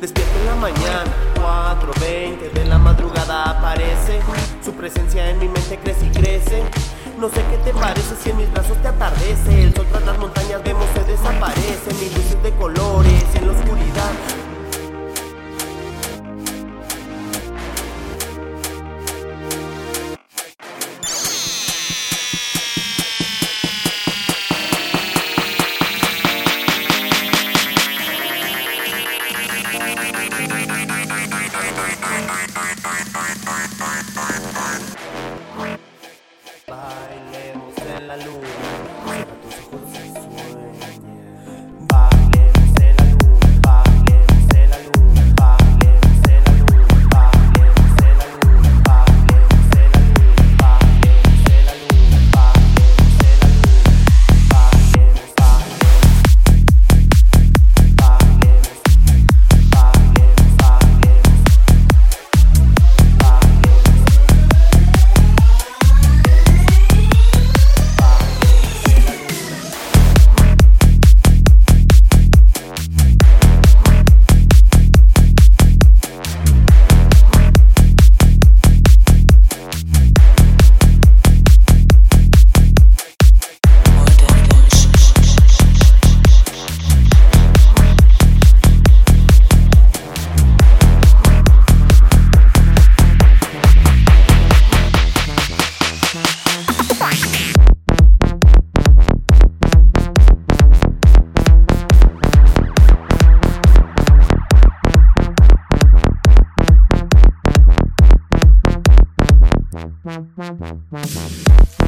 Despierto en la mañana, 4.20 de la madrugada aparece. Su presencia en mi mente crece y crece. No sé qué te parece si en mis brazos te atardece. Bye.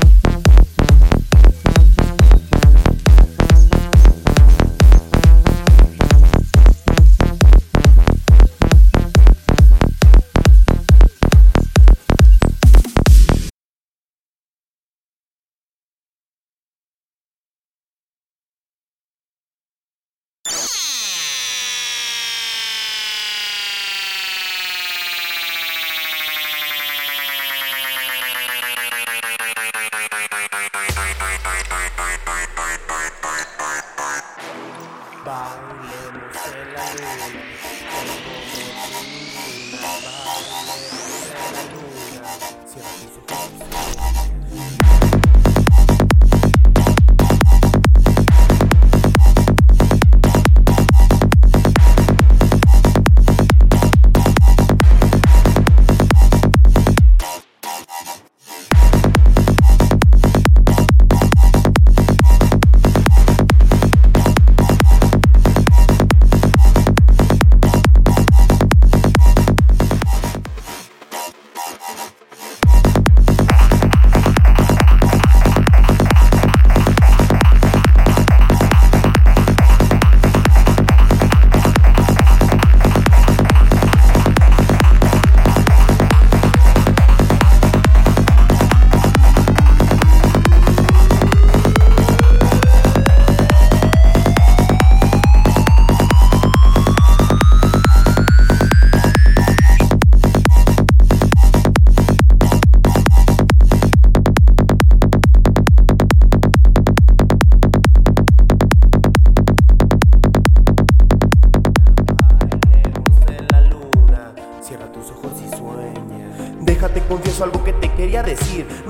Bailemos en la luna, como luna, bailemos en la luna, cierra tus ojos.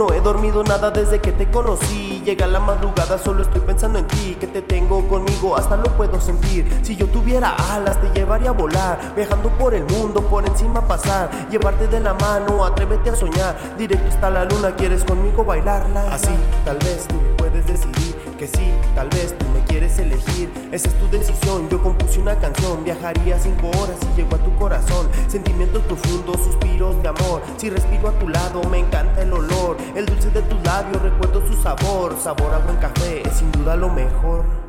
No he dormido nada desde que te conocí. Llega la madrugada, solo estoy pensando en ti. Que te tengo conmigo, hasta lo puedo sentir. Si yo tuviera alas, te llevaría a volar. Viajando por el mundo, por encima pasar. Llevarte de la mano, atrévete a soñar. Directo está la luna, ¿quieres conmigo bailarla? Así, tal vez tú puedes decidir que sí, tal vez tú elegir. Esa es tu decisión. Yo compuse una canción, viajaría cinco horas y llego a tu corazón. Sentimientos profundos, suspiros de amor. Si respiro a tu lado, me encanta el olor. El dulce de tus labios, recuerdo su sabor. Sabor a buen café, es sin duda lo mejor.